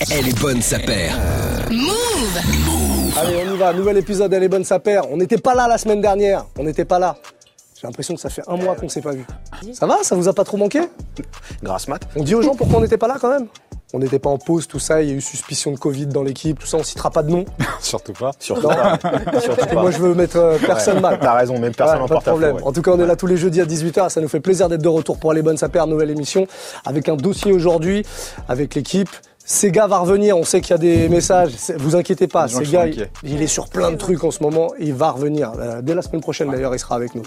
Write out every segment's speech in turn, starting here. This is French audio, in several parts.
Elle est bonne, sa paire. Allez, on y va. Nouvel épisode, elle est bonne, sa paire. On n'était pas là la semaine dernière. On n'était pas là. J'ai l'impression que ça fait un mois qu'on ne s'est pas vu. Ça va? Ça vous a pas trop manqué? Grâce mat. On dit aux gens pourquoi on n'était pas là quand même On n'était pas en pause, tout ça. Il y a eu suspicion de Covid dans l'équipe, tout ça. On citera pas de nom. Surtout pas. Surtout pas. Surtout pas. Moi, je veux mettre euh, personne mal. T'as raison, même personne Ouais, en pas de problème. ouais. En tout cas, on est là tous les jeudis à 18h. Ça nous fait plaisir d'être de retour pour les bonnes sapeurs, nouvelle émission, avec un dossier aujourd'hui, avec l'équipe. Sega va revenir, on sait qu'il y a des messages, vous inquiétez pas, sont il, est sur plein de trucs en ce moment, et il va revenir. Euh, dès la semaine prochaine d'ailleurs, il sera avec nous.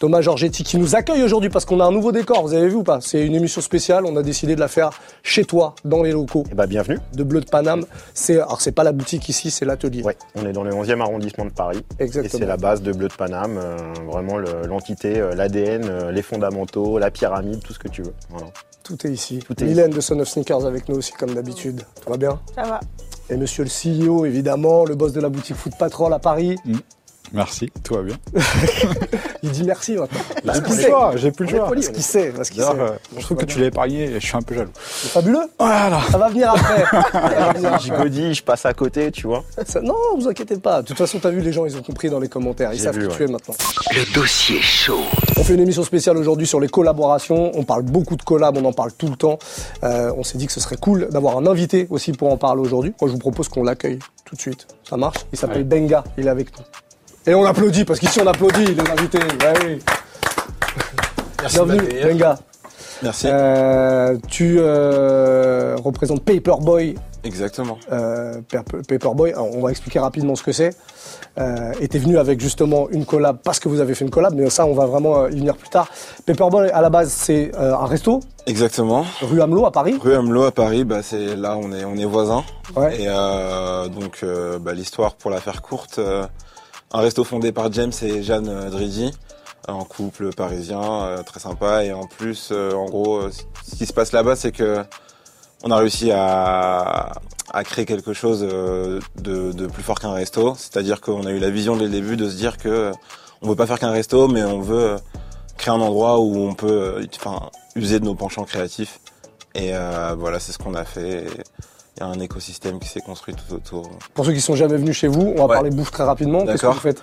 Thomas Giorgetti qui nous accueille aujourd'hui parce qu'on a un nouveau décor, vous avez vu ou pas? C'est une émission spéciale, on a décidé de la faire chez toi, dans les locaux Eh bah, bienvenue. de Bleu de Paname. C'est, alors c'est pas la boutique ici, c'est l'atelier. Ouais, on est dans le 11e arrondissement de Paris. Exactement. Et c'est la base de Bleu de Paname, euh, vraiment le- l'entité, euh, l'ADN, euh, les fondamentaux, la pyramide, tout ce que tu veux. Voilà. Tout est ici. Tout est Mylène de Son of Sneakers avec nous aussi comme d'habitude. Tout va bien Ça va. Et monsieur le CEO, évidemment, le boss de la boutique Foot Patrol à Paris. Merci, tout va bien. Il dit merci maintenant. J'ai plus le choix, j'ai plus le choix. Parce qu'il sait, parce qu'il sait. Euh, je trouve que tu l'as épargné et je suis un peu jaloux. C'est fabuleux. Voilà. Ça va venir après. Ça va venir après. Je passe à côté, tu vois. Ça- Non, vous inquiétez pas. De toute façon, t'as vu, les gens, ils ont compris dans les commentaires. Ils savent vu, qui tu es maintenant. Le dossier chaud. On fait une émission spéciale aujourd'hui sur les collaborations. On parle beaucoup de collabs, on en parle tout le temps. Euh, on s'est dit que ce serait cool d'avoir un invité aussi pour en parler aujourd'hui. Moi, je vous propose qu'on l'accueille tout de suite. Ça marche? Il s'appelle Ouais. Benga, il est avec nous. Et on applaudit, parce qu'ici on applaudit les invités. Ouais, oui. Bienvenue, Benga. Merci. Euh, tu euh, représentes Paperboy. Exactement. Euh, Per- Paperboy, alors, on va expliquer rapidement ce que c'est. Et t'es venu avec justement une collab parce que vous avez fait une collab, mais ça on va vraiment y venir plus tard. Paperboy à la base c'est un resto, Exactement. rue Hamelot à Paris. Rue Hamelot à Paris, bah c'est là on est on est voisins. Ouais. Et donc bah, l'histoire pour la faire courte, un resto fondé par James et Jeanne euh, Dridi, un couple parisien euh, très sympa. Et en plus euh, en gros ce qui se passe là-bas c'est que on a réussi à, créer quelque chose de, plus fort qu'un resto, c'est-à-dire qu'on a eu la vision dès le début de se dire que on veut pas faire qu'un resto mais on veut créer un endroit où on peut enfin user de nos penchants créatifs. Et voilà c'est ce qu'on a fait. Il y a un écosystème qui s'est construit tout autour. Pour ceux qui sont jamais venus chez vous, on va Ouais. parler bouffe très rapidement. Qu'est-ce que vous faites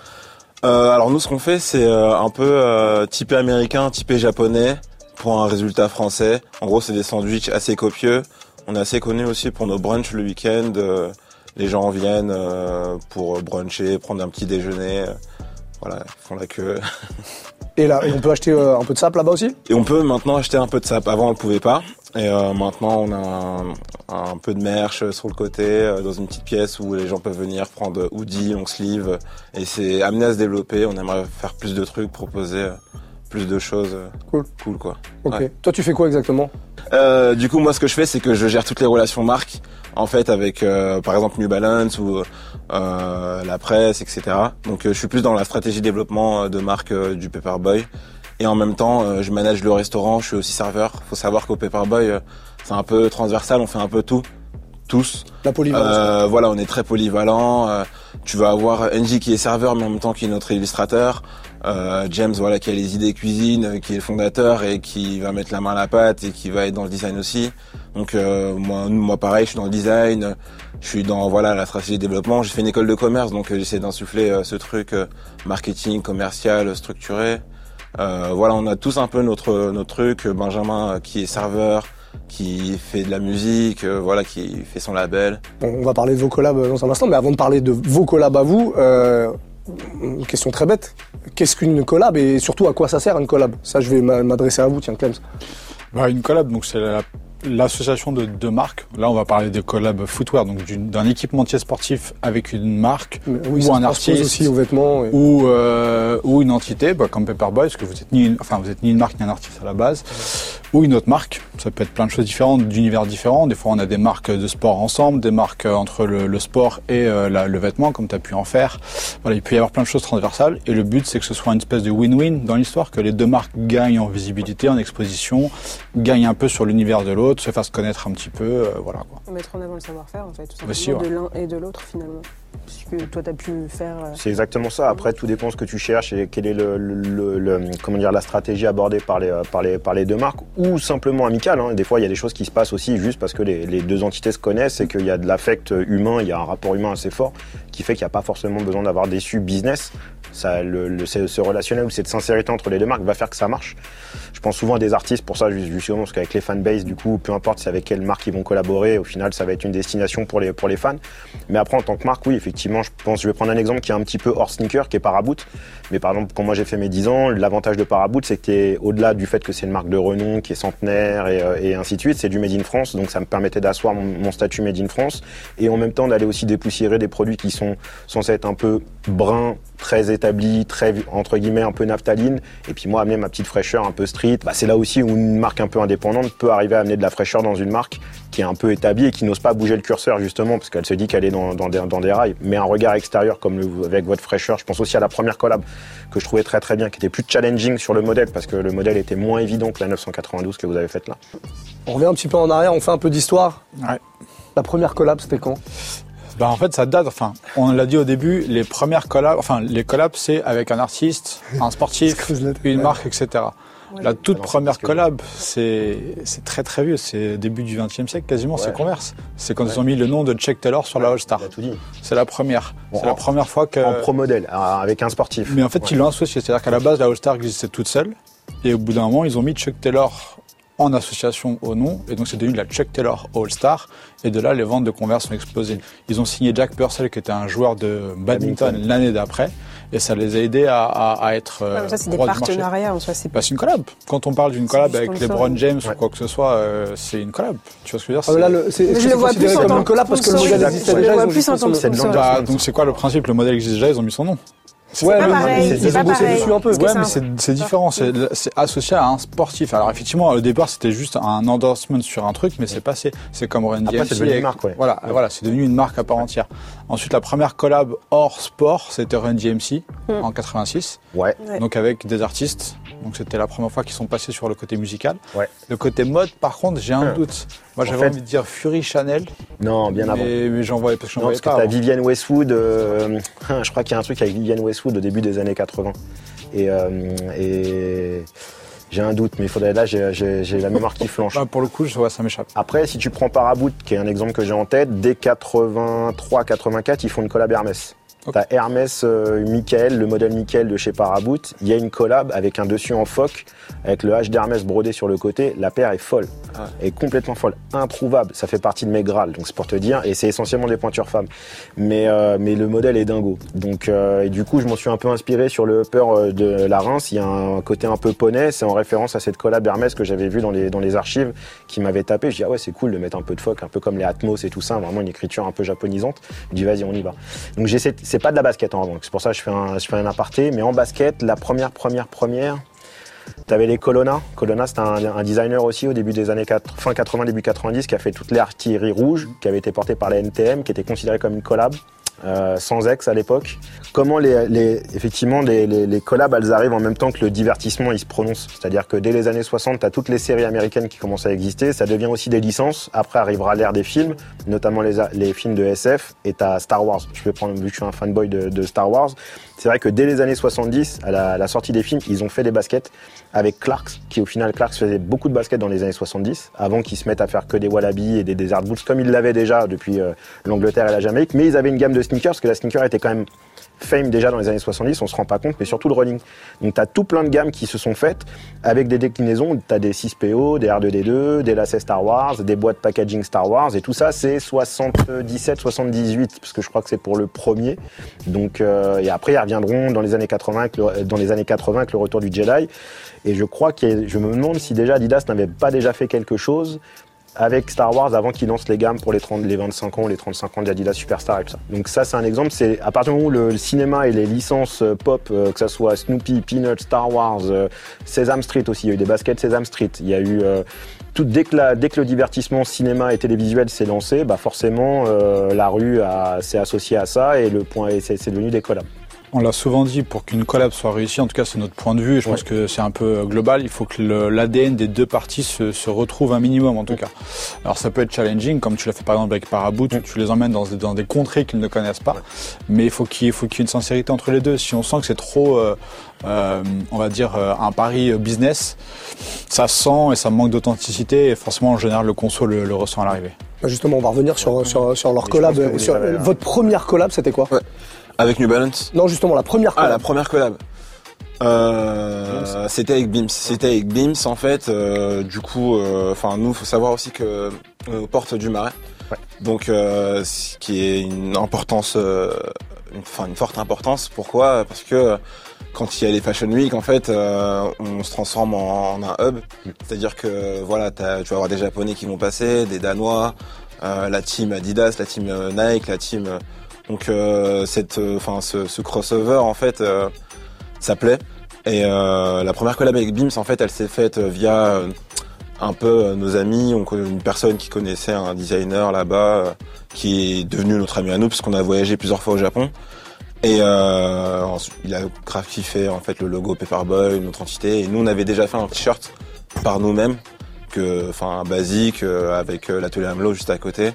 Euh, alors nous, ce qu'on fait, c'est euh, un peu euh, typé américain, typé japonais, pour un résultat français. En gros, c'est des sandwichs assez copieux. On est assez connu aussi pour nos brunchs le week-end. Euh, les gens viennent euh, pour bruncher, prendre un petit déjeuner. Voilà, ils font la queue. Et là, et on peut acheter un peu de sap là-bas aussi? Et on peut maintenant acheter un peu de sap. Avant, on ne pouvait pas. Et euh, maintenant, on a un, un peu de merch sur le côté, euh, dans une petite pièce où les gens peuvent venir prendre hoodie, long sleeve. Et c'est amené à se développer. On aimerait faire plus de trucs, proposer euh, plus de choses. euh, Cool. Cool, quoi. Ok. Ouais. Toi, tu fais quoi exactement? Euh, du coup, moi, ce que je fais, c'est que je gère toutes les relations marques, en fait, avec, euh, par exemple, New Balance ou euh, la presse, etc. Donc, euh, je suis plus dans la stratégie développement euh, de marque euh, du Paperboy. Et en même temps, euh, je manage le restaurant, je suis aussi serveur. Faut savoir qu'au Paperboy, euh, c'est un peu transversal, on fait un peu tout, tous. La polyvalence. Euh, voilà, on est très polyvalent. euh, tu vas avoir NJ qui est serveur, mais en même temps qui est notre illustrateur. Euh, James, voilà, qui a les idées cuisine, euh, qui est le fondateur et qui va mettre la main à la pâte et qui va être dans le design aussi. Donc euh, moi, moi pareil, je suis dans le design, je suis dans voilà la stratégie de développement. J'ai fait une école de commerce, donc j'essaie d'insuffler euh, ce truc euh, marketing, commercial, structuré. Euh, voilà, on a tous un peu notre notre truc. Benjamin euh, qui est serveur, qui fait de la musique, euh, voilà, qui fait son label. Bon, on va parler de vos collabs dans un instant, mais avant de parler de vos collabs à vous, euh, une question très bête. Qu'est-ce qu'une collab et surtout à quoi ça sert une collab? Ça, je vais m'a- m'adresser à vous, tiens, Clems. Bah, une collab, donc c'est la- l'association de deux marques. Là, on va parler des collabs footwear, donc d'un équipementier sportif avec une marque Oui, ou un artiste aussi aux vêtements. ou euh, ou une entité, bah, comme Paperboy, parce que vous êtes ni une, enfin vous êtes ni une marque ni un artiste à la base, ou une autre marque. Ça peut être plein de choses différentes, d'univers différents. Des fois, on a des marques de sport ensemble, des marques euh, entre le, le sport et euh, la- le vêtement, comme tu as pu en faire. Voilà, il peut y avoir plein de choses transversales. Et le but, c'est que ce soit une espèce de win-win dans l'histoire, que les deux marques gagnent en visibilité, en exposition, gagnent un peu sur l'univers de l'autre, se fassent connaître un petit peu, euh, voilà quoi. Mettre en avant le savoir-faire, en fait, tout simplement, Aussi, ouais. de l'un et de l'autre, finalement. puisque toi tu as pu faire. euh, C'est exactement ça. Après, tout dépend ce que tu cherches et quelle est le, le- le- comment dire, la stratégie abordée par les, euh, par les, par les deux marques ou simplement amicale. hein. Des fois, il y a des choses qui se passent aussi juste parce que les, les deux entités se connaissent et qu'il y a de l'affect humain, il y a un rapport humain assez fort qui fait qu'il n'y a pas forcément besoin d'avoir d'issue business. Ça, le, le- ce, ce relationnel ou cette sincérité entre les deux marques va faire que ça marche. Je pense souvent à des artistes pour ça, ju- justement, parce qu'avec les fanbases, du coup, peu importe c'est avec quelle marque ils vont collaborer, au final, ça va être une destination pour les, pour les fans. Mais après, en tant que marque, oui, effectivement, je pense, je vais prendre un exemple qui est un petit peu hors sneaker, qui est Paraboot. Mais par exemple, quand moi j'ai fait mes 10 ans, l'avantage de Paraboot, c'est que au-delà du fait que c'est une marque de renom, qui est centenaire et, euh, et ainsi de suite, c'est du Made in France. Donc ça me permettait d'asseoir mon, mon statut Made in France et en même temps d'aller aussi dépoussiérer des produits qui sont censés être un peu bruns, très établis, très, entre guillemets, un peu naphtaline. Et puis moi, amener ma petite fraîcheur un peu street. Bah, c'est là aussi où une marque un peu indépendante peut arriver à amener de la fraîcheur dans une marque qui est un peu établie et qui n'ose pas bouger le curseur justement parce qu'elle se dit qu'elle est dans, dans des, dans des rails. Mais un regard extérieur comme le- avec votre fraîcheur, je pense aussi à la première collab que je trouvais très très bien, qui était plus challenging sur le modèle parce que le modèle était moins évident que la 992 que vous avez faite là. On revient un petit peu en arrière, on fait un peu d'histoire. Ouais. La première collab, c'était quand? Bah en fait ça date, enfin on l'a dit au début, les premières collabs, enfin les collabs c'est avec un artiste, un sportif, une marque, etc. La toute première collab, c'est c'est très très vieux, c'est début du XXe siècle quasiment, c'est. Converse. C'est quand ils ont mis le nom de Chuck Taylor sur la All Star. C'est la première. Bon, c'est la première fois que. En pro modèle, euh, avec un sportif. Mais en fait, Ouais. ils l'ont associé. C'est-à-dire qu'à la base, la All Star existait toute seule. Et au bout d'un moment, ils ont mis Chuck Taylor en association au nom. Et donc, c'est devenu la Chuck Taylor All Star. Et de là, les ventes de Converse ont explosé. Ils ont signé Jack Purcell, qui était un joueur de badminton l'année d'après. Et ça les a aidés à, à- à être. ouais, euh, ça, c'est des du marché. partenariats en soi. C'est Bah, c'est une collab. Quand on parle d'une collab avec. LeBron James Ouais. ou quoi que ce soit, euh, c'est une collab. Tu vois ce que je veux dire Ah, là, le- Mais que je le vois plus en comme tant une collab parce que le que modèle existait Je le déjà, vois plus en tant que. Bah, donc c'est quoi le principe? Le modèle existe déjà, ils ont mis son nom. Ouais, pas pareil, c'est ont pas bossé pareil. dessus un peu. Ouais, mais c'est différent. C'est associé à un sportif. Alors effectivement, au départ, c'était juste un endorsement sur un truc, mais c'est passé. C'est comme Run Après, DMC c'est devenu une marque, ouais. Voilà, voilà, c'est devenu une marque à part entière. Ensuite, la première collab hors sport, c'était Run DMC Hmm. en 86. Ouais. Donc avec des artistes. Donc c'était la première fois qu'ils sont passés sur le côté musical. Ouais. Le côté mode, par contre, j'ai un Hum. doute. Moi, En j'avais fait- envie de dire Fury Chanel, Non, bien avant. mais, j'en voyais parce que j'en Non, voyais parce que pas. t'as avant. Vivienne Westwood, euh, je crois qu'il y a un truc avec Vivienne Westwood au début des années 80. Et, euh, et j'ai un doute, mais il faudrait là, j'ai- la mémoire qui flanche. Bah, pour le coup, je vois, ça m'échappe. Après, si tu prends Paraboot, qui est un exemple que j'ai en tête, dès 83-84, ils font une collab Hermès. Ok. T'as Hermès euh, Michael, le modèle Michael de chez Paraboot. Il y a une collab avec un dessus en phoque, avec le H d'Hermès brodé sur le côté. La paire est folle, Ah. est complètement folle, introuvable. Ça fait partie de mes grâles, donc c'est pour te dire. Et c'est essentiellement des pointures femmes. Mais, euh, mais le modèle est dingo. Donc, euh, et du coup, je m'en suis un peu inspiré sur le upper euh, de la Reims. Il y a un côté un peu poney. C'est en référence à cette collab Hermès que j'avais vue dans les, dans les archives qui m'avait tapé. Je dis, ah ouais, c'est cool de mettre un peu de phoque, un peu comme les Atmos et tout ça. Vraiment une écriture un peu japonisante. Je dis, vas-y, on y va. Donc, j'essaie, c'est pas de la basket en revanche. C'est pour ça que je fais un, je un aparté. Mais en basket, la première, première, première, T'avais les Colonna. Colonna, c'était un, designer aussi au début des années 4, fin 80, début 90, qui a fait toute l'artillerie rouge, qui avait été portée par la NTM, qui était considérée comme une collab. Euh, sans ex à l'époque. Comment les, les- effectivement les, les, les collabs elles arrivent en même temps que le divertissement il se prononce. C'est-à-dire que dès les années 60, tu as toutes les séries américaines qui commencent à exister, ça devient aussi des licences. Après arrivera l'ère des films, notamment les, les films de SF, et tu as Star Wars. Je vais prendre, vu que je suis un fanboy de, de Star Wars, c'est vrai que dès les années 70, à la, sortie des films, ils ont fait des baskets avec Clarks, qui au final, Clarks faisait beaucoup de baskets dans les années 70, avant qu'ils se mettent à faire que des Wallaby et des Desert Boots, comme ils l'avaient déjà depuis euh, l'Angleterre et la Jamaïque. Mais ils avaient une gamme de sneakers, parce que la sneaker était quand même fame déjà dans les années 70, on se rend pas compte, mais surtout le running. Donc tu as tout plein de gammes qui se sont faites avec des déclinaisons, tu as des 6PO, des R2D2, des lacets Star Wars, des boîtes packaging Star Wars, et tout ça c'est 77, 78, parce que je crois que c'est pour le premier. Donc, euh, et après ils reviendront dans les années 80, avec le, dans les années 80 avec le retour du Jedi. Et je crois que je me demande si déjà Adidas n'avait pas déjà fait quelque chose avec Star Wars avant qu'ils lancent les gammes pour les, 30, les 25 ans les 35 ans d'Adidas Superstar et tout ça. Donc ça c'est un exemple, c'est à partir du moment où le, cinéma et les licences euh, pop, euh, que ça soit Snoopy, Peanuts, Star Wars, euh, Sesame Street aussi, il y a eu des baskets Sesame Street, il y a eu euh, tout, dès, que la- dès que le divertissement cinéma et télévisuel s'est lancé, bah forcément euh, la rue s'est associée à ça et le point c'est devenu des collabs. On l'a souvent dit, pour qu'une collab soit réussie, en tout cas c'est notre point de vue, et je pense que c'est un peu global, il faut que l'ADN des deux parties se, se retrouve un minimum en tout cas. Alors ça peut être challenging, comme tu l'as fait par exemple avec Paraboot, où tu les emmènes dans des, dans des contrées qu'ils ne connaissent pas, mais il faut qu'il faut qu'il y ait une sincérité entre les deux. Si on sent que c'est trop, euh, euh, on va dire, euh, un pari euh, business, ça sent et ça manque d'authenticité, et forcément en général le conso le, le ressent à l'arrivée. Bah, Justement, on va revenir sur, sur, sur leur collab. Sur- votre première collab, c'était quoi? Ouais. Avec New Balance? Non, justement, la première Ah, collab. la première collab. Euh, c'était avec Beams. C'était avec Beams en fait. euh, du coup, euh, enfin nous, faut savoir aussi que est aux portes du Marais. Ouais. Donc, euh, ce qui est une importance, euh, une, enfin une forte importance. Pourquoi? Parce que quand il y a les Fashion Week, en fait, euh, on se transforme en, en un hub. C'est-à-dire que voilà, tu vas avoir des Japonais qui vont passer, des Danois, euh, la team Adidas, la team euh, Nike, la team. Donc, euh, cette, euh, enfin, ce, ce crossover, en fait. euh, ça plaît. Et la première collab avec Beams, en fait, elle s'est faite via un peu nos amis. On connaît une personne qui connaissait un designer là-bas, qui est devenu notre ami à nous, parce qu'on a voyagé plusieurs fois au Japon. Et euh, il a grave kiffé en fait le logo Paperboy, notre entité. Et nous, on avait déjà fait un t-shirt par nous-mêmes, enfin, basique, avec l'atelier Amlo juste à côté.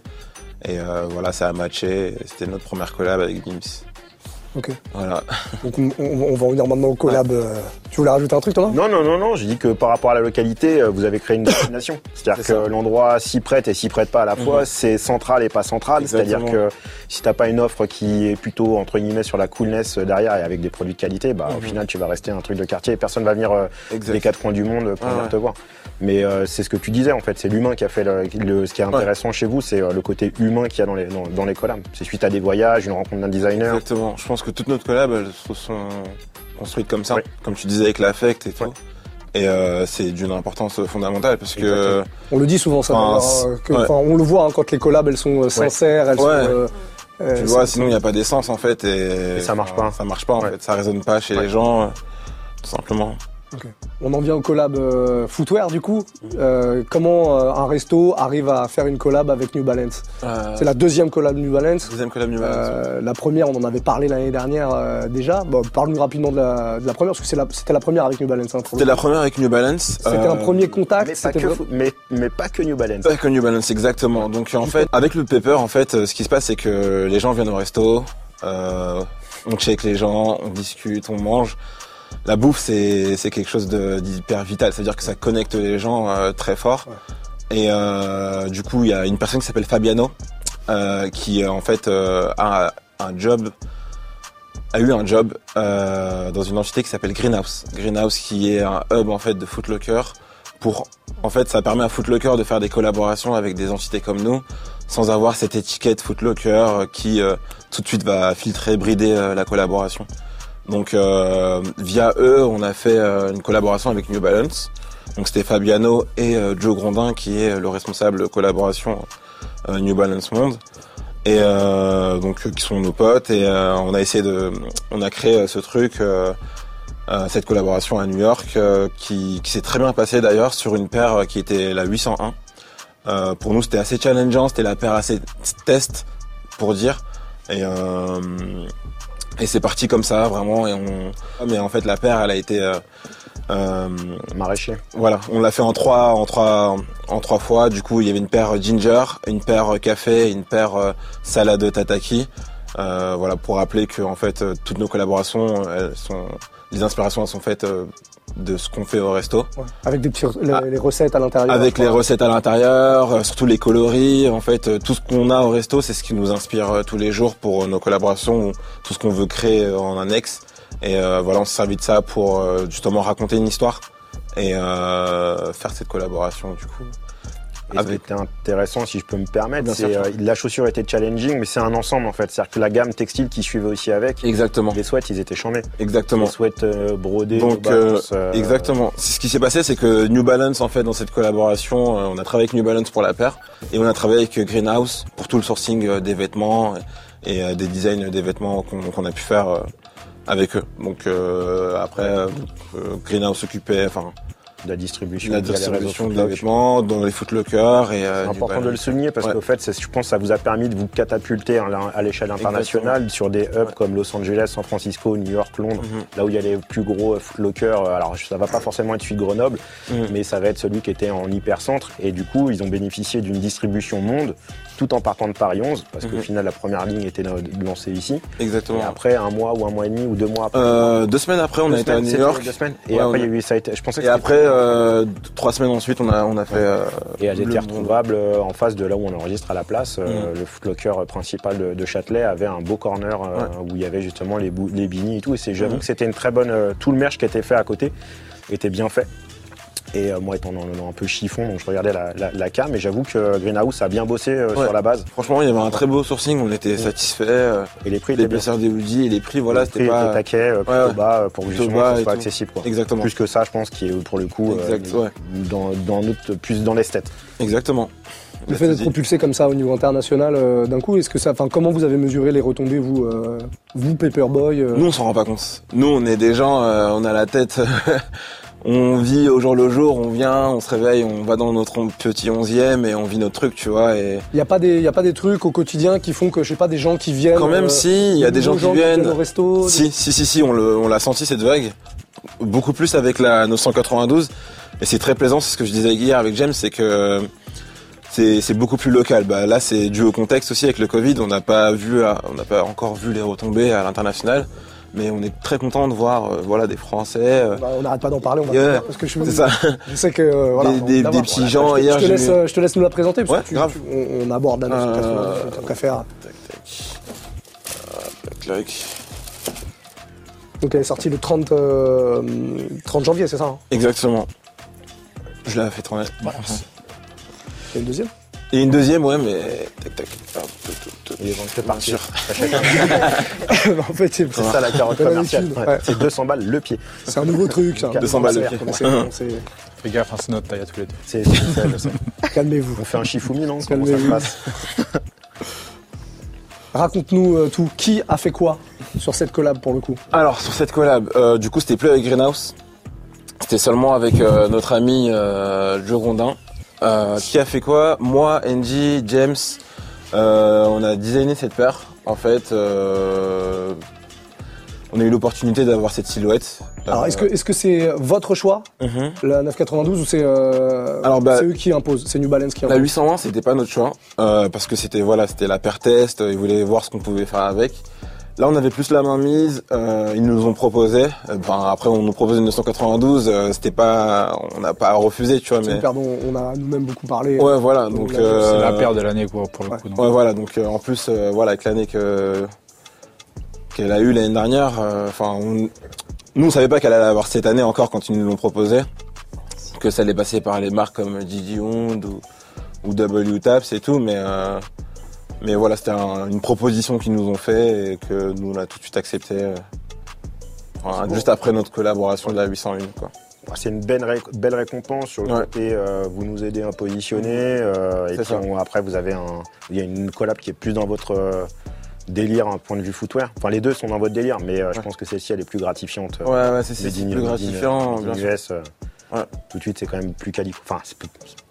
Et euh, voilà, ça a matché. C'était notre première collab avec Beams. Ok. Voilà. Donc, on, on- on va revenir maintenant au collab. euh, Tu voulais rajouter un truc, Thomas? Non, non, non, non, j'ai dit que par rapport à la localité, euh, vous avez créé une destination. C'est-à-dire C'est que l'endroit s'y prête et s'y prête pas à la fois, Mhm. c'est central et pas central. C'est-à-dire que si t'as pas une offre qui est plutôt, entre guillemets, sur la coolness derrière et avec des produits de qualité, bah, au Mhm. final, tu vas rester un truc de quartier et personne va venir euh, des quatre coins du monde pour Ah venir ouais. te voir. Mais euh, c'est ce que tu disais, en fait, c'est l'humain qui a fait le, le- ce qui est intéressant chez vous, c'est euh, le côté humain qu'il y a dans les, dans, dans les collabs. C'est suite à des voyages, une rencontre d'un designer. Exactement. Je pense que toutes nos collabs elles se sont construites comme ça, comme tu disais avec l'affect et tout. Ouais. Et euh, c'est d'une importance fondamentale parce que Exactement. On le dit souvent, ça. Enfin, d'ailleurs, euh, que- ouais. enfin, on le voit hein, quand les collabs, elles sont euh, sincères, elles sont. Ouais. tu vois, sinon il n'y a pas d'essence en fait et, Et ça marche pas. Ça marche pas en Ouais. fait, ça résonne pas chez Ouais. les gens, euh, tout simplement. On en vient au collab euh, footwear du coup. Euh, comment euh, un resto arrive à faire une collab avec New Balance Euh, C'est la deuxième collab New Balance. deuxième collab New Balance. Euh, la première, on en avait parlé l'année dernière euh, déjà. Bon, Parle-nous rapidement de la, de la première, parce que la- c'était la première avec New Balance. hein, C'était la première avec New Balance. C'était un premier contact. Mais pas, que, vra- fo- mais, mais pas que New Balance. Pas que New Balance, exactement. Donc en fait, avec le paper, en fait, euh, ce qui se passe, c'est que les gens viennent au resto, euh, on check les gens, on discute, on mange. La bouffe, c'est c'est quelque chose de- d'hyper vital. C'est-à-dire que ça connecte les gens euh, très fort. Et euh, du coup, il y a une personne qui s'appelle Fabiano, euh, qui euh, en fait euh, a un job a eu un job euh, dans une entité qui s'appelle Greenhouse. Greenhouse qui est un hub en fait de Footlocker pour en fait ça permet à Footlocker de faire des collaborations avec des entités comme nous sans avoir cette étiquette Footlocker qui euh, tout de suite va filtrer, brider la collaboration. Donc euh, via eux, on a fait euh, une collaboration avec New Balance. Donc c'était Fabiano et euh, Joe Grondin qui est le responsable collaboration New Balance Monde. Et donc qui sont nos potes. Et on a essayé de on a créé ce truc cette collaboration à New York qui, s'est très bien passée d'ailleurs sur une paire qui était la 801 Euh, pour nous c'était assez challengeant. C'était la paire assez test pour dire. Et et c'est parti comme ça vraiment et on mais en fait la paire elle a été euh, euh, Maraîcher. voilà, on l'a fait en trois, en trois, en trois fois. Du coup, il y avait une paire ginger, une paire café, une paire euh, salade tataki. Euh, voilà, pour rappeler que en fait, euh, toutes nos collaborations, elles sont, les inspirations elles sont faites euh, de ce qu'on fait au resto, Ouais. Avec des petits, les, Ah. les recettes à l'intérieur. avec les recettes à l'intérieur, euh, surtout les coloris. En fait, euh, tout ce qu'on a au resto, c'est ce qui nous inspire tous les jours pour nos collaborations, ou tout ce qu'on veut créer en annexe. Et voilà, on s'est servi de ça pour justement raconter une histoire et faire cette collaboration du coup. Et ce qui Avec- était intéressant, si je peux me permettre, c'est euh, la chaussure était challenging, mais c'est un ensemble en fait. C'est-à-dire que la gamme textile qui suivait aussi avec, Exactement, les sweats, ils étaient chambés. exactement. Les sweats euh, brodés, Donc, Balance, euh, Exactement. C'est ce qui s'est passé, c'est que New Balance, en fait, dans cette collaboration, euh, on a travaillé avec New Balance pour la paire et on a travaillé avec euh, Greenhouse pour tout le sourcing euh, des vêtements et, euh, des designs des vêtements qu'on qu'on a pu faire euh, avec eux. Donc euh, après, euh, euh, Greenhouse s'occupait, enfin, la distribution, la distribution Footlock. vêtements dans les footlockers et euh, C'est important de le souligner parce Ouais. qu'au fait, je pense que ça vous a permis de vous catapulter à l'échelle internationale sur des hubs Ouais. comme Los Angeles, San Francisco, New York, Londres, Mhm. là où il y a les plus gros euh, footlockers. euh, Alors ça va pas forcément être celui de Grenoble, Mhm. mais ça va être celui qui était en hypercentre. Et du coup, ils ont bénéficié d'une distribution monde tout en partant de Paris 11 parce qu'au Mhm. final, la première ligne était lancée ici. Exactement. Et après, un mois ou un mois et demi ou deux mois après. Euh, deux semaines après, on a été à New York. Deux semaines. Et Ouais, après, il y a- eu ça. a été- Je pensais que Et après, euh, trois semaines ensuite, on a, on a fait. euh, Et elle le était retrouvable euh, en face de là où on enregistre à la place. Mhm. Le footlocker principal de, de Châtelet avait un beau corner où il y avait justement les, les beanies et tout. Et j'avoue Mhm. que c'était une très bonne. tout le merch qui était fait à côté était bien fait. Et euh, moi étant dans, dans un peu chiffon, donc je regardais la, la, la cam. Et j'avoue que Greenhouse a bien bossé euh, Ouais. sur la base. Franchement, il y avait un très beau sourcing, on était satisfaits. euh, Et les prix. L'épaisseur des hoodies et les prix, voilà, Les c'était pas. taquets, euh, plutôt Ouais, ouais. bas euh, pour que Plutôt justement bas ça et soit accessible. Quoi. Exactement. Plus que ça, je pense, qui est pour le coup euh, Exact, dans, dans notre, plus dans l'esthète. Exactement. Le fait d'être propulsé comme ça au niveau international euh, d'un coup, est-ce que ça, enfin, comment vous avez mesuré les retombées vous, euh, vous Paperboy euh, Nous, on s'en rend pas compte. Nous, on est des gens, euh, on a la tête. on vit au jour le jour, on vient, on se réveille, on va dans notre petit onzième et on vit notre truc, tu vois. Et Il n'y a pas des, il y a pas des trucs au quotidien qui font que je sais pas des gens qui viennent. quand même, euh, si, il y a des gens qui viennent. au resto. Si, si, si, si, on le- on l'a senti cette vague. Beaucoup plus avec la 992. Et c'est très plaisant, c'est ce que je disais hier avec James, c'est que c'est c'est beaucoup plus local. Bah, là, c'est dû au contexte aussi avec le Covid. On n'a pas vu, on n'a pas encore vu les retombées à l'international. Mais on est très content de voir, euh, voilà, des Français. euh, Bah, on n'arrête pas d'en parler, on va Yeah. parce que je, ça. je sais que euh, voilà, Des- petits Voilà, gens, Je, te- hier, je te laisse, vu- je te laisse nous la présenter parce Ouais, que tu- grave. tu- on, on aborde la 992, Euh, qu'à faire. Tac, tac. Donc elle est sortie le 30, euh, 30 janvier, c'est ça hein? Exactement. Je l'avais fait tourner. Il y a une deuxième? Et une deuxième, ouais, mais tac, tac. Hop, tout, tout, Et les. En fait, c'est C'est ça la carotte Comme commerciale. Ouais. C'est 200 balles le pied. c'est un nouveau truc. ça. 200 balles le pied. Fais gaffe, hein, c'est notre taille à tous les deux. C'est c'est ça, je sais. c'est- Calmez-vous. On fait un chifoumi, non? Comment ça se Calmez-vous. passe? Raconte-nous euh, tout. Qui a fait quoi sur cette collab pour le coup? Alors, sur cette collab, euh, du coup, c'était plus avec Greenhouse. C'était seulement avec euh, notre ami euh, Joe Rondin. Euh, qui a fait quoi? Moi, Angie, James, euh, on a designé cette paire. En fait, euh, on a eu l'opportunité d'avoir cette silhouette. Alors, Euh, est-ce que est-ce que c'est votre choix, mhm. la 992, ou c'est euh, Alors, bah, eux qui imposent C'est New Balance qui La impose 820, c'était pas notre choix euh, parce que c'était voilà, c'était la paire test. Ils voulaient voir ce qu'on pouvait faire avec. Là, on avait plus la main mise. euh, ils nous ont proposé. euh, Enfin, après, on nous proposait une 992. euh, c'était pas, on n'a pas refusé, tu vois. C'est Mais une paire dont on a nous-mêmes beaucoup parlé. ouais, voilà. Donc, C'est euh, C'est la paire de l'année quoi, pour le ouais. coup. donc. Ouais, voilà. Donc, euh, en plus, euh, voilà, avec l'année que qu'elle a eue l'année dernière. euh, Enfin, on- nous, on savait pas qu'elle allait avoir cette année encore quand ils nous l'ont proposé. Que ça allait passer par les marques comme Didi Hond ou, ou W Taps et tout, mais euh, mais voilà, c'était un- une proposition qu'ils nous ont fait et que nous on a tout de suite accepté. euh, voilà, juste après notre collaboration de la 801, quoi. C'est une belle, ré- belle récompense sur le Ouais. côté, euh, vous nous aidez à positionner, euh, et puis on- après vous avez un, il y a une collab qui est plus dans votre euh, délire, un point de vue footwear. Enfin les deux sont dans votre délire, mais je pense que celle-ci elle est plus gratifiante. Ouais, ouais, c'est plus gratifiant, bien sûr. US, ouais. tout de suite, c'est quand même plus quali. Enfin,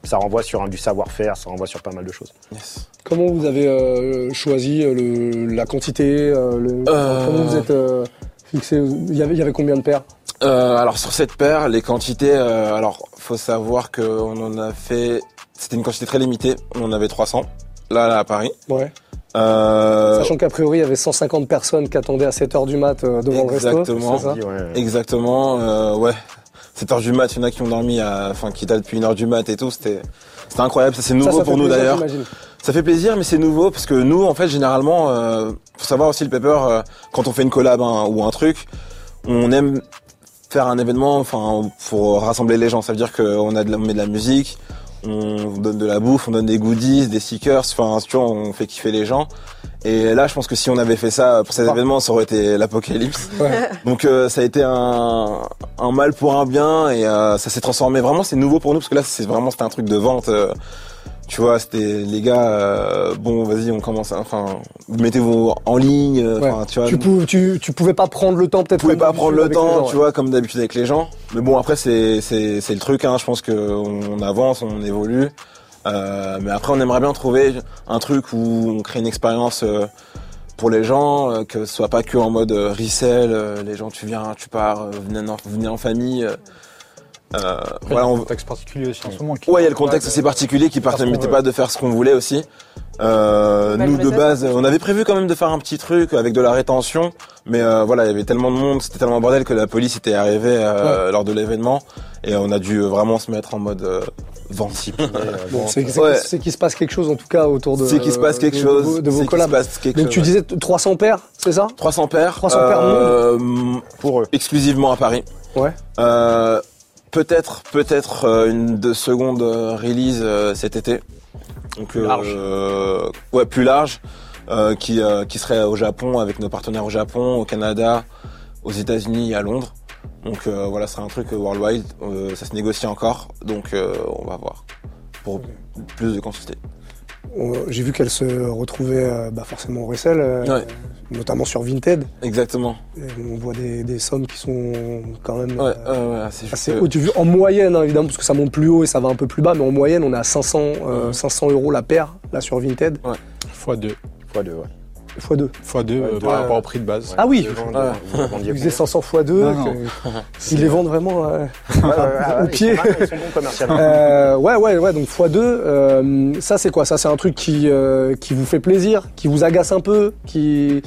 ça renvoie sur du savoir-faire, ça renvoie sur pas mal de choses. Yes. Comment vous avez euh, choisi euh, la quantité euh, Comment vous êtes fixé il y, avait, combien de paires? Alors sur cette paire, les quantités, euh, alors faut savoir qu'on en a fait, c'était une quantité très limitée, on en avait 300, là, là à Paris. Ouais. Sachant qu'a priori il y avait 150 personnes qui attendaient à 7h du mat devant le resto. Exactement. Exactement. ouais, 7 heures du mat, il y en a qui ont dormi, à, enfin qui étaient depuis 1 heure du mat et tout. C'était, c'était incroyable. Ça c'est nouveau pour nous d'ailleurs. Ça fait plaisir, mais c'est nouveau parce que nous, en fait, généralement, euh, faut savoir aussi le paper euh, quand on fait une collab hein, ou un truc, on aime faire un événement, enfin pour rassembler les gens. Ça veut dire qu'on met de la musique, on donne de la bouffe, on donne des goodies, des stickers. Enfin, tu vois, on fait kiffer les gens. Et là, je pense que si on avait fait ça pour cet Ah. événement, ça aurait été l'apocalypse. Ouais. Donc euh, ça a été un, un mal pour un bien et euh, ça s'est transformé. Vraiment, c'est nouveau pour nous parce que là, c'est vraiment c'était un truc de vente. euh, tu vois, c'était les gars, euh, bon, vas-y, on commence, à- enfin, vous mettez-vous en ligne, euh, Ouais. tu vois. Tu, pou- tu, tu pouvais pas prendre le temps peut-être pouvez comme pas prendre le temps, gens, tu ouais. vois, comme d'habitude avec les gens. Mais bon, après, c'est le truc. Hein, je pense que on avance, on évolue. Euh, mais après, on aimerait bien trouver un truc où on crée une expérience euh, pour les gens, euh, que ce soit pas que en mode euh, resell. les gens, tu viens, tu pars, venez, en, venez en famille. Euh, euh, voilà, il y a un on, contexte particulier aussi en ce moment. qui- Ouais, il y a le contexte assez particulier qui qu'on permettait pas de faire ce qu'on voulait aussi. Euh, nous de base, on avait prévu quand même de faire un petit truc avec de la rétention, mais euh, voilà, il y avait tellement de monde, c'était tellement bordel que la police était arrivée euh, lors de l'événement et on a dû vraiment se mettre en mode euh, venti. Bon, c'est Ouais. qu'il se passe quelque chose en tout cas autour de. C'est qu'il se passe quelque de- chose. De, vos- de vos c'est qu'il se collabs. passe quelque Donc chose, tu disais 300 paires, c'est ça? 300 paires. 300 paires euh, Pour eux. exclusivement à Paris. Ouais. Euh, peut-être, peut-être euh, une de seconde euh, release euh, cet été. Donc Plus large. euh, ouais, plus large, euh, qui euh, qui serait au Japon avec nos partenaires au Japon, au Canada, aux États-Unis et à Londres. Donc euh, voilà, ce serait un truc worldwide. Euh, ça se négocie encore, donc euh, on va voir pour plus de quantité. J'ai vu qu'elle se retrouvait euh, bah, forcément au resell, euh, Ouais. notamment sur Vinted. Exactement. Et on voit des, des sommes qui sont quand même Ouais, euh, ouais, ouais, assez assez hautes. En moyenne, hein, évidemment, parce que ça monte plus haut et ça va un peu plus bas, mais en moyenne, on est à 500, euh, Ouais. 500 euros la paire, là, sur Vinted, x2. Fois deux, ouais. X2. x2 euh, deux, par rapport au prix de base. Ah oui, Ils faisaient 500 x 2, Non, non. ils les vendent vraiment euh, au pied. sont malins, Ils sont bons commercialement. Euh, ouais, ouais, ouais, donc x2, euh, ça c'est quoi? Ça c'est un truc qui, euh, qui vous fait plaisir, qui vous agace un peu, qui,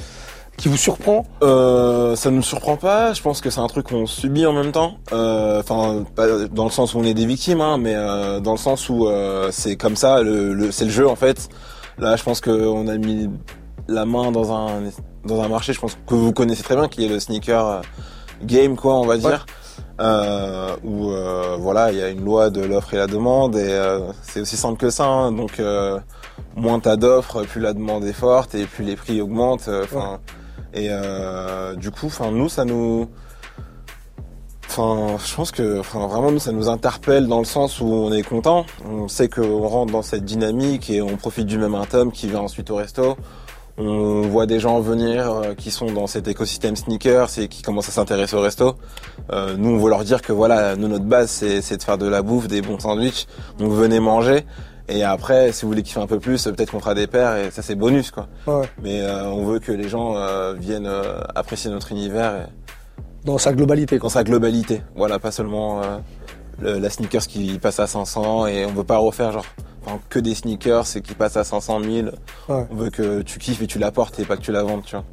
qui vous surprend? Euh, ça nous surprend pas. Je pense que c'est un truc qu'on subit en même temps. Euh, Enfin, pas dans le sens où on est des victimes, hein, mais euh, dans le sens où euh, c'est comme ça. Le, le- c'est le jeu en fait. Là, je pense qu'on a mis la main dans un dans un marché. Je pense que vous connaissez très bien, qui est le sneaker euh, game, quoi, on va dire. Euh, où euh, voilà, il y a une loi de l'offre et la demande, et euh, c'est aussi simple que ça. hein. donc, euh, moins t'as d'offres, plus la demande est forte, et plus les prix augmentent. Et euh, du coup, enfin nous, ça nous, enfin, je pense que, enfin, vraiment nous, ça nous interpelle dans le sens où on est content. On sait qu'on rentre dans cette dynamique et on profite du même tome qui vient ensuite au resto. On voit des gens venir euh, qui sont dans cet écosystème sneakers et qui commencent à s'intéresser au resto. Euh, nous, on veut leur dire que voilà, nous, notre base, c'est c'est de faire de la bouffe, des bons sandwichs. Donc venez manger. Et après, si vous voulez kiffer un peu plus, peut-être qu'on fera des paires et ça c'est bonus quoi. Ouais. Mais euh, on veut que les gens euh, viennent euh, apprécier notre univers et- dans sa globalité. dans sa globalité. Voilà, pas seulement euh, le- la sneakers qui passe à 500 et on veut pas refaire genre enfin, que des sneakers et qui passent à 500 000. Ouais. On veut que tu kiffes et tu la portes et pas que tu la vendes, tu vois.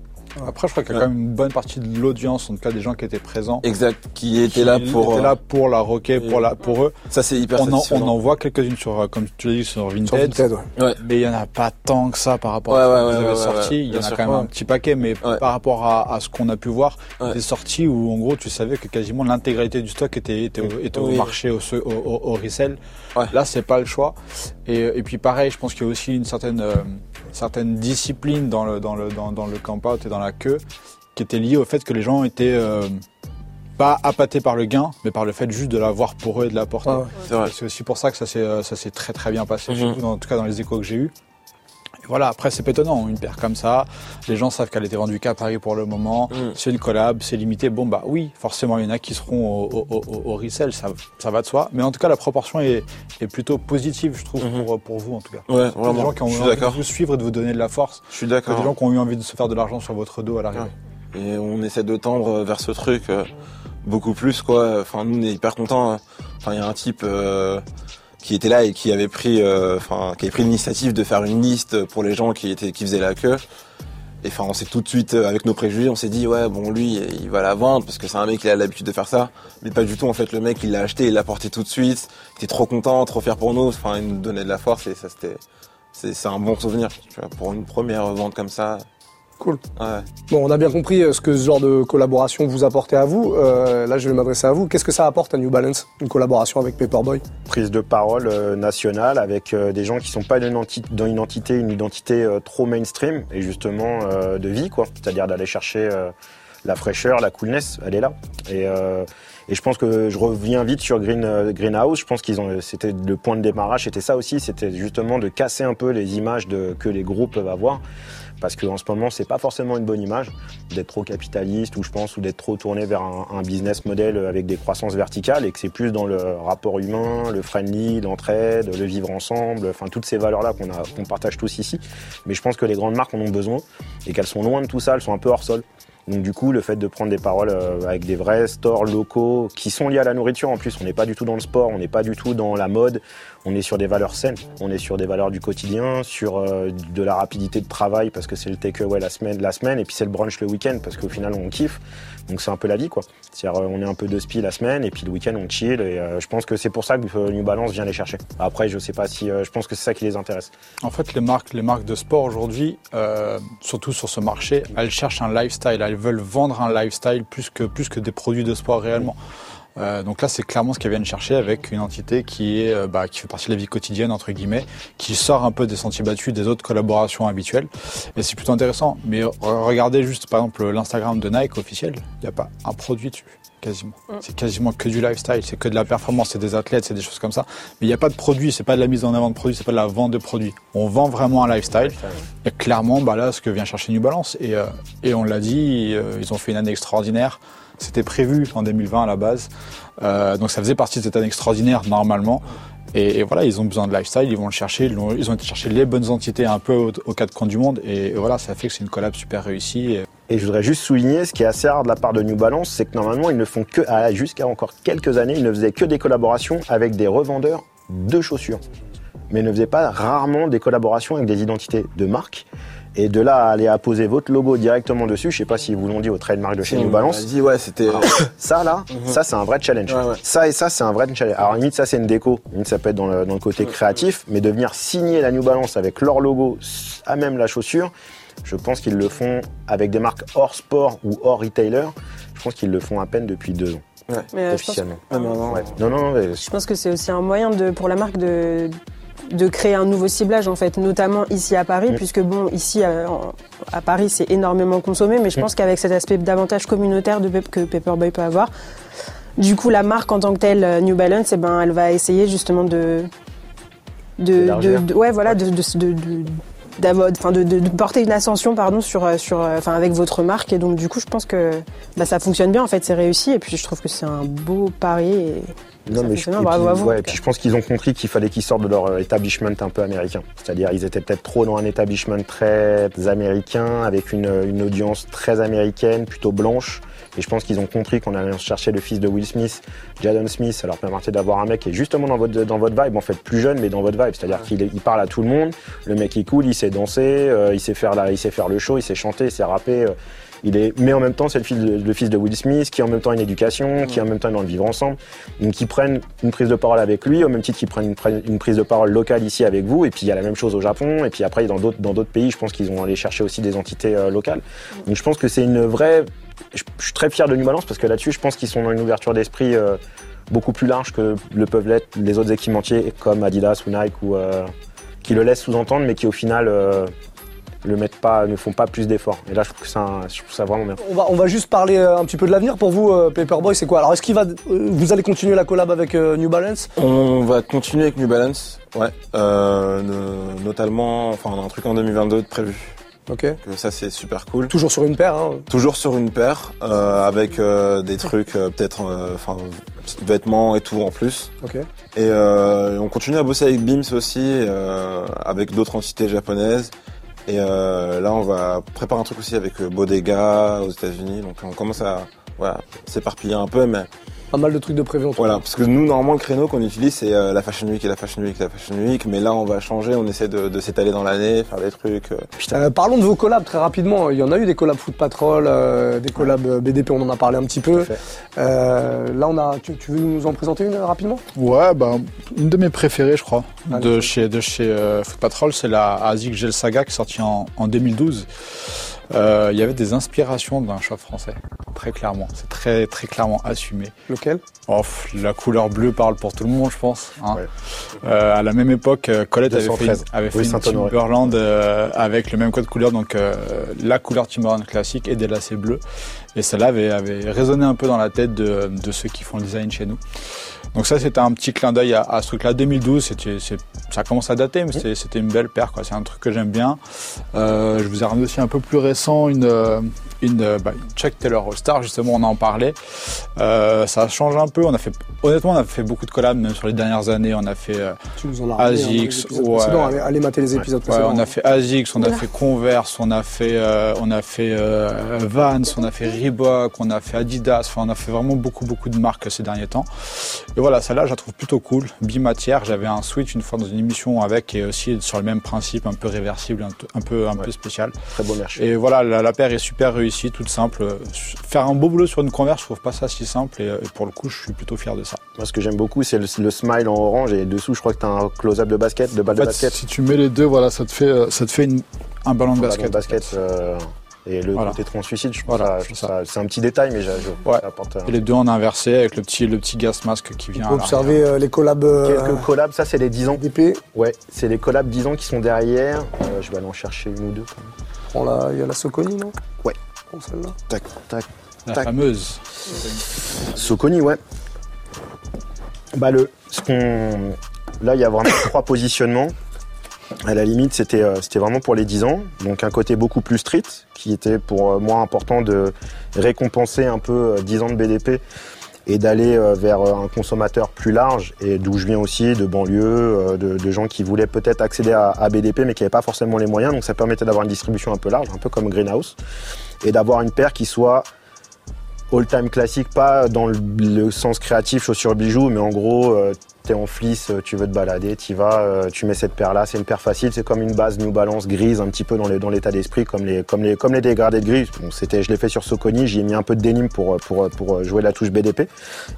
Après, je crois qu'il y a Ouais. quand même une bonne partie de l'audience, en tout cas des gens qui étaient présents, Exact, qui était qui là pour. étaient là pour la rocker, pour, la, pour eux. Ça c'est hyper On en, on en voit quelques-unes sur, euh, comme tu l'as dit, sur Sur Vinted. Vinted, ouais. Mais il y en a pas tant que ça par rapport Ouais, à ce vous ouais, avez ouais, sorti. ouais, il y en a quand même Ouais. un petit paquet, mais Ouais. par rapport à, à ce qu'on a pu voir, Ouais. des sorties où en gros tu savais que quasiment l'intégralité du stock était, était, au- était Oui. au marché, au, au, au, au resell. Ouais. Là, c'est pas le choix. Et, et puis pareil, je pense qu'il y a aussi une certaine, euh, certaine discipline dans le, dans le, dans, dans le camp out et dans la queue qui était liée au fait que les gens étaient euh, pas appâtés par le gain, mais par le fait juste de l'avoir pour eux et de la porter. Ouais, ouais. C'est aussi pour ça que ça s'est euh, très très bien passé, Mhm. surtout dans- en tout cas dans les échos que j'ai eus. Et voilà, après c'est pas étonnant, une paire comme ça, les gens savent qu'elle était vendue qu'à Paris pour le moment, Mhm. c'est une collab, c'est limité, bon bah oui, forcément il y en a qui seront au, au, au- au resell, ça, ça va de soi, mais en tout cas la proportion est, est plutôt positive je trouve Mhm. pour, pour vous en tout cas. Ouais, des gens vraiment. qui ont envie de vous suivre et de vous donner de la force, Je suis d'accord. des gens qui ont eu envie de se faire de l'argent sur votre dos à l'arrivée. Et on essaie de tendre vers ce truc euh, beaucoup plus quoi. Enfin nous on est hyper contents. hein. Enfin il y a un type euh, qui était là et qui avait pris euh, enfin qui avait pris l'initiative de faire une liste pour les gens qui étaient qui faisaient la queue. Et enfin on s'est tout de suite euh, avec nos préjugés, on s'est dit ouais bon lui il va la vendre parce que c'est un mec qui a l'habitude de faire ça. Mais pas du tout en fait le mec il l'a acheté, il l'a porté tout de suite. Il était trop content, trop fier pour nous. Enfin il nous donnait de la force et ça c'était c'est c'est un bon souvenir tu vois, pour une première vente comme ça. Cool. Ouais. Bon, on a bien compris euh, ce que ce genre de collaboration vous apportez à vous. Euh, là, je vais m'adresser à vous. Qu'est-ce que ça apporte à New Balance, une collaboration avec Paperboy? Prise de parole euh, nationale avec euh, des gens qui sont pas dans une entité, une identité trop mainstream et justement de vie quoi. C'est-à-dire d'aller chercher la fraîcheur, la coolness, elle est là. Et, Et je pense que je reviens vite sur Green, Greenhouse. Je pense qu'ils ont, c'était le point de démarrage, c'était ça aussi, c'était justement de casser un peu les images de, que les groupes peuvent avoir parce qu'en ce moment c'est pas forcément une bonne image d'être trop capitaliste ou je pense ou d'être trop tourné vers un, business model avec des croissances verticales et que c'est plus dans le rapport humain, le friendly, l'entraide, le vivre ensemble, enfin toutes ces valeurs là qu'on a qu'on partage tous ici. Mais je pense que les grandes marques en ont besoin et qu'elles sont loin de tout ça, elles sont un peu hors sol. Donc du coup, le fait de prendre des paroles euh, avec des vrais stores locaux qui sont liés à la nourriture en plus, on n'est pas du tout dans le sport, on n'est pas du tout dans la mode, on est sur des valeurs saines, on est sur des valeurs du quotidien, sur euh, de la rapidité de travail parce que c'est le takeaway la semaine, la semaine et puis c'est le brunch le week-end parce qu'au final on kiffe. Donc c'est un peu la vie quoi. C'est-à-dire on est un peu de spi la semaine et puis le week-end on chill et euh, je pense que c'est pour ça que New Balance vient les chercher. Après je sais pas si je pense que c'est ça qui les intéresse. En fait les marques les marques de sport aujourd'hui surtout sur ce marché, elles cherchent un lifestyle, elles veulent vendre un lifestyle plus que, plus que des produits de sport réellement. Euh, donc là, c'est clairement ce qu'elles viennent chercher avec une entité qui est, euh, bah, qui fait partie de la vie quotidienne entre guillemets, qui sort un peu des sentiers battus des autres collaborations habituelles. Et c'est plutôt intéressant. Mais regardez juste par exemple l'Instagram de Nike officiel, il n'y a pas un produit dessus quasiment. Mm. C'est quasiment que du lifestyle, c'est que de la performance, c'est des athlètes, c'est des choses comme ça. Mais il n'y a pas de produit, c'est pas de la mise en avant de produits, c'est pas de la vente de produits. On vend vraiment un lifestyle. Et clairement, bah là, ce que vient chercher New Balance. Et, euh, et on l'a dit, euh, ils ont fait une année extraordinaire. C'était prévu en 2020 à la base. Euh, donc ça faisait partie de cette année extraordinaire normalement. Et, voilà, ils ont besoin de lifestyle, ils vont le chercher, ils ont, été chercher les bonnes entités un peu aux, quatre coins du monde. Et, voilà, ça fait que c'est une collab super réussie. Et... Et je voudrais juste souligner ce qui est assez rare de la part de New Balance, c'est que normalement ils ne font que, jusqu'à encore quelques années, ils ne faisaient que des collaborations avec des revendeurs de chaussures. Mais ne faisaient pas rarement des collaborations avec des identités de marque. Et de là à aller apposer votre logo directement dessus, je sais pas si vous l'ont dit au trademark de chez New Balance. dit ouais, c'était. ça là, -hmm. ça c'est un vrai challenge. Ouais, ouais. Ça et ça c'est un vrai challenge. Alors limite ça c'est une déco, limite ça peut être dans le, dans le côté créatif, mais de venir signer la New Balance avec leur logo à même la chaussure, je pense qu'ils le font avec des marques hors sport ou hors retailer. Je pense qu'ils le font à peine depuis deux ans. Ouais. Mais officiellement. Je pense... non, non, ouais. non, non, mais... je pense que c'est aussi un moyen de, pour la marque de de créer un nouveau ciblage en fait, notamment ici à Paris, puisque bon, ici à, à Paris c'est énormément consommé, mais je pense qu'avec cet aspect davantage communautaire de, que Paperboy peut avoir, du coup la marque en tant que telle, New Balance, eh ben, elle va essayer justement de, de, de, de ouais voilà, de, Enfin, de, de, de, porter une ascension pardon sur sur enfin avec votre marque. Et donc du coup je pense que bah, ça fonctionne bien en fait c'est réussi. Et puis je trouve que c'est un beau pari et non, mais je, puis, vous, ouais, puis je pense qu'ils ont compris qu'il fallait qu'ils sortent de leur établissement un peu américain. C'est-à-dire ils étaient peut-être trop dans un établissement très américain, avec une, une audience très américaine, plutôt blanche. Et je pense qu'ils ont compris qu'on allait chercher le fils de Will Smith, Jadon Smith, ça leur permettait d'avoir un mec qui est justement dans votre, dans votre vibe, en fait plus jeune, mais dans votre vibe. C'est-à-dire qu'il il parle à tout le monde, le mec est cool, il sait danser, euh, il, sait faire la, il sait faire le show, il sait chanter, il sait rapper. Euh, il est, mais en même temps, c'est le fils, de, le fils de Will Smith, qui en même temps a une éducation, qui en même temps est dans le vivre ensemble. Donc, ils prennent une prise de parole avec lui, au même titre qu'ils prennent une, une, prise de parole locale ici avec vous. Et puis, il y a la même chose au Japon. Et puis après, dans d'autres, dans d'autres pays, je pense qu'ils vont aller chercher aussi des entités euh, locales. Donc, je pense que c'est une vraie. Je, je, suis très fier de New Balance parce que là-dessus, je pense qu'ils sont dans une ouverture d'esprit euh, beaucoup plus large que le peuvent l'être les autres équipementiers comme Adidas ou Nike ou euh, qui le laissent sous-entendre, mais qui au final euh, le mettent pas, ne font pas plus d'efforts. Et là, je trouve, que ça, je trouve ça vraiment bien. On va, on va juste parler un petit peu de l'avenir. Pour vous, euh, Paperboy, c'est quoi? Alors, est-ce qu'il va, euh, vous allez continuer la collab avec euh, New Balance? On va continuer avec New Balance, ouais. Euh, notamment, enfin, on a un truc en 2022 de prévu. Ok. Que ça, c'est super cool. Toujours sur une paire. Hein. Toujours sur une paire, euh, avec des trucs, peut-être, enfin, vêtements et tout en plus. Ok. Et euh, on continue à bosser avec Beams aussi, euh, avec d'autres entités japonaises. Et euh, là, on va préparer un truc aussi avec Bodega aux États-Unis. Donc, on commence à s'éparpiller un peu, mais pas mal de trucs de prévu en tout Voilà, parce que nous, normalement, le créneau qu'on utilise, c'est euh, la Fashion Week et la Fashion Week et la Fashion Week. Mais là, on va changer, on essaie de, de s'étaler dans l'année, faire des trucs. Euh. Putain, euh, parlons de vos collabs très rapidement. Il y en a eu des collabs Foot Patrol, euh, des collabs BDP, on en a parlé un petit peu. là, on a. Tu, tu, veux nous en présenter une rapidement? Ouais, bah, une de mes préférées, je crois, ah, de, chez, de chez Foot Patrol, c'est la Azik Gel Saga qui est sortie en, en 2012. Il y avait des inspirations d'un shop français. très clairement. C'est très très clairement assumé. Lequel? Oh, la couleur bleue parle pour tout le monde, je pense. hein. Ouais. Euh, à la même époque, euh, Colette avait fait, 213. avait fait Oui, une Saint-Honoré. Timberland euh, avec le même code couleur, donc euh, la couleur Timberland classique et des lacets bleus. Et celle-là avait, avait résonné un peu dans la tête de, de ceux qui font le design chez nous. Donc ça, c'était un petit clin d'œil à, à ce truc-là. 2012, c'était, c'est- ça commence à dater, mais c'était- une belle paire. C'est un truc que j'aime bien. Euh, je vous ai ramené aussi un peu plus récent une, euh, une, euh, bah, une Chuck Taylor All Star. Justement, on en parlait. Euh, ça change un peu. On a fait, honnêtement, on a fait beaucoup de collabs, même sur les dernières années. On a fait euh, Tu nous en as ramené, hein, dans les Asics, épisodes ouais. précédents. Allez, allez mater les épisodes Ouais, précédents. on a fait Asics, on a fait Converse, on a fait, euh, on a fait euh, Vans, on a fait Reebok, on a fait Adidas. Enfin, on a fait vraiment beaucoup, beaucoup de marques ces derniers temps. Et voilà, celle-là, je la trouve plutôt cool. Bimatière, j'avais un Switch une fois dans une émission avec et aussi sur le même principe, un peu réversible, un, peu- un peu, un peu Ouais. spécial. Très beau merch. Et voilà, la, la paire est super réussie, toute simple. Faire un beau boulot sur une Converse, je trouve pas ça si simple. Et, et pour le coup, je suis plutôt fier de ça. Moi, ce que j'aime beaucoup, c'est le, le smile en orange et dessous, je crois que tu as un close-up de basket, de balle En de basket. si tu mets les deux, voilà, ça te fait, euh, ça te fait une- un ballon de Un ballon basket. de basket. euh, et le Voilà. côté translucide, je trouve Voilà, ça- c'est trouve ça- c'est un petit détail, mais je, je- Ouais. ça apporte un- Et les deux en inversé avec le petit, le petit gas masque qui On vient. peut à l'arrière. observer euh, les collabs euh, Quelques collabs, ça c'est les 10 ans. Ouais, c'est les collabs 10 ans qui sont derrière. Euh, je vais aller en chercher une ou deux. quand même. Prends la- Il y a la Soconi, non? Ouais. Prends celle-là. Tac, tac. La Tac. fameuse. Soconi, ouais. Bah le, ce qu'on, là il y a vraiment trois positionnements. À la limite, c'était euh, c'était vraiment pour les 10 ans. Donc un côté beaucoup plus street, qui était pour euh, moi important de récompenser un peu euh, 10 ans de BDP et d'aller euh, vers euh, un consommateur plus large et d'où je viens aussi, de banlieue, euh, de, de gens qui voulaient peut-être accéder à, à BDP mais qui n'avaient pas forcément les moyens. Donc ça permettait d'avoir une distribution un peu large, un peu comme Greenhouse, et d'avoir une paire qui soit all-time classique, pas dans le, sens créatif, chaussures bijoux, mais en gros, euh, t'es en fleece, euh, tu veux te balader, t'y vas, euh, tu mets cette paire-là, c'est une paire facile, c'est comme une base New Balance grise, un petit peu dans les- dans l'état d'esprit, comme les, comme les, comme les dégradés de gris. Bon, c'était, je l'ai fait sur Soconi, j'y ai mis un peu de denim pour, euh, pour, pour jouer la touche BDP,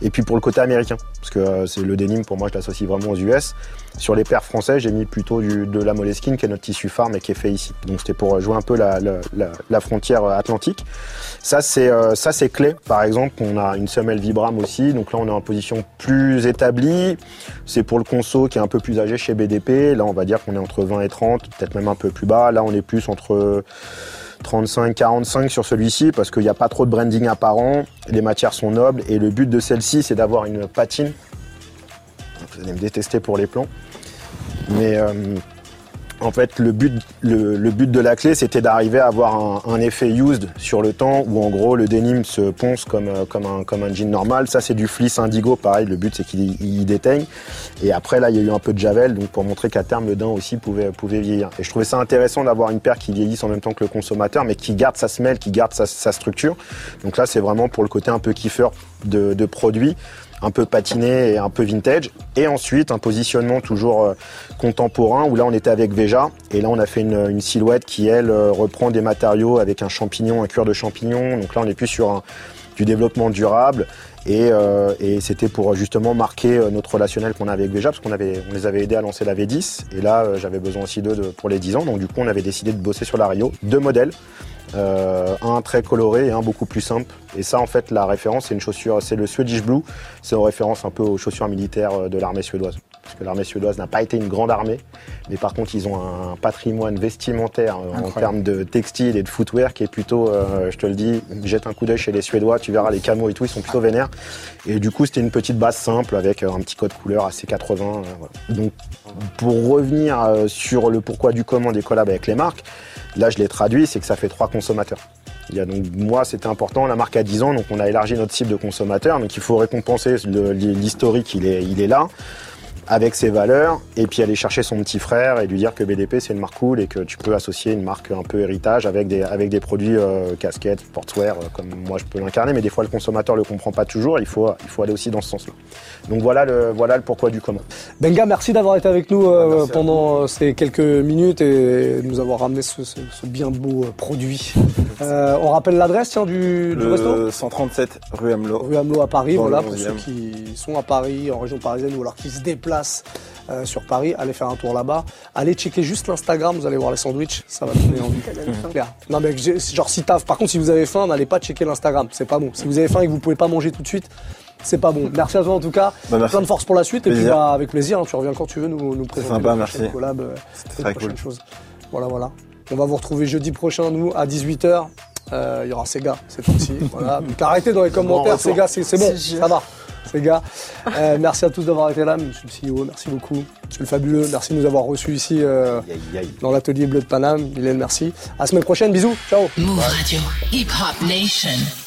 et puis pour le côté américain, parce que c'est le denim, pour moi, je l'associe vraiment aux US. Sur les paires français, j'ai mis plutôt du, de la Moleskine, qui est notre tissu farm et qui est fait ici. Donc c'était pour jouer un peu la, la, la, la frontière atlantique. Ça c'est ça c'est clé. Par exemple, on a une semelle Vibram aussi. Donc là, on est en position plus établie. C'est pour le conso qui est un peu plus âgé chez BDP. Là, on va dire qu'on est entre 20 et 30, peut-être même un peu plus bas. Là, on est plus entre 35, 45 sur celui-ci parce qu'il n'y a pas trop de branding apparent. Les matières sont nobles et le but de celle-ci, c'est d'avoir une patine. Vous allez me détester pour les plans. Mais euh, en fait, le but, de la clé, c'était d'arriver à avoir un, effet used sur le temps où en gros le denim se ponce comme, euh, comme, un, jean normal. Ça, c'est du fleece indigo, pareil. Le but, c'est qu'il il déteigne. Et après, là, il y a eu un peu de javel, donc pour montrer qu'à terme, le daim aussi pouvait, pouvait vieillir. Et je trouvais ça intéressant d'avoir une paire qui vieillisse en même temps que le consommateur, mais qui garde sa semelle, qui garde sa, structure. Donc là, c'est vraiment pour le côté un peu kiffeur de, de produit un peu patiné et un peu vintage. Et ensuite, un positionnement toujours euh, contemporain où là, on était avec Veja. Et là, on a fait une, silhouette qui, elle, euh, reprend des matériaux avec un champignon, un cuir de champignon. Donc là, on est plus sur du développement durable. Et, euh, et c'était pour justement marquer notre relationnel qu'on avait avec Veja, parce qu'on avait, on les avait aidés à lancer la V10. Et là, j'avais besoin aussi d'eux de- pour les 10 ans. Donc du coup, on avait décidé de bosser sur la Rio. Deux modèles. Euh, un très coloré et un beaucoup plus simple. Et ça, en fait, la référence, c'est une chaussure, c'est le Swedish Blue. C'est en référence un peu aux chaussures militaires euh, de l'armée suédoise. Parce que l'armée suédoise n'a pas été une grande armée, mais par contre, ils ont un patrimoine vestimentaire euh, en termes de textile et de footwear qui est plutôt, euh, je te le dis, jette un coup d'œil chez les Suédois, tu verras les camos et tout, ils sont plutôt vénères. Et du coup, c'était une petite base simple avec euh, un petit code couleur assez 80. euh, voilà. Donc, pour revenir sur le pourquoi du comment des collabs avec les marques, là, je l'ai traduit, c'est que ça fait trois consommateurs. Il y a donc, moi, c'était important. La marque a 10 ans, donc on a élargi notre cible de consommateurs. Donc, il faut récompenser l'historique, il est, il est là, avec ses valeurs, et puis aller chercher son petit frère et lui dire que BDP, c'est une marque cool et que tu peux associer une marque un peu héritage avec des, avec des produits euh, casquettes, sportswear, euh, comme moi je peux l'incarner. Mais des fois, le consommateur le comprend pas toujours. Il faut, il faut aller aussi dans ce sens-là. Donc, voilà le, voilà le pourquoi du comment. Benga, merci d'avoir été avec nous euh, pendant ces quelques minutes et de nous avoir ramené ce, ce- ce bien beau produit. Euh, on rappelle l'adresse tiens, du, du resto Le 137 rue Amelot. Rue Hamelot à Paris, Dans voilà, pour 11e. ceux qui sont à Paris, en région parisienne, ou alors qui se déplacent Euh, sur Paris. Allez faire un tour là-bas. Allez checker juste l'Instagram, vous allez voir les sandwichs, ça va donner envie. Non mais j'ai- genre si t'as, par contre si vous avez faim, n'allez pas checker l'Instagram, c'est pas bon. Si vous avez faim et que vous pouvez pas manger tout de suite, c'est pas bon. Merci à toi en tout cas. Bah, merci. Plein de force pour la suite et puis bah, avec plaisir. hein, tu reviens quand tu veux nous, nous présenter sympa, merci. collabs, euh, très cool. choses. Voilà voilà. On va vous retrouver jeudi prochain nous à 18h. Il y aura Sega cette fois-ci. voilà. Donc arrêtez dans les commentaires. Sega, c'est c'est bon, C'est ça va. Sega. Euh, merci à tous d'avoir été là, monsieur le CEO, merci beaucoup. Monsieur le fabuleux, merci de nous avoir reçus ici euh, Aïe, aïe, aïe. dans l'atelier bleu de Paname. Mylène, merci. À la semaine prochaine, bisous, ciao. Move Radio. Hip Hop Nation.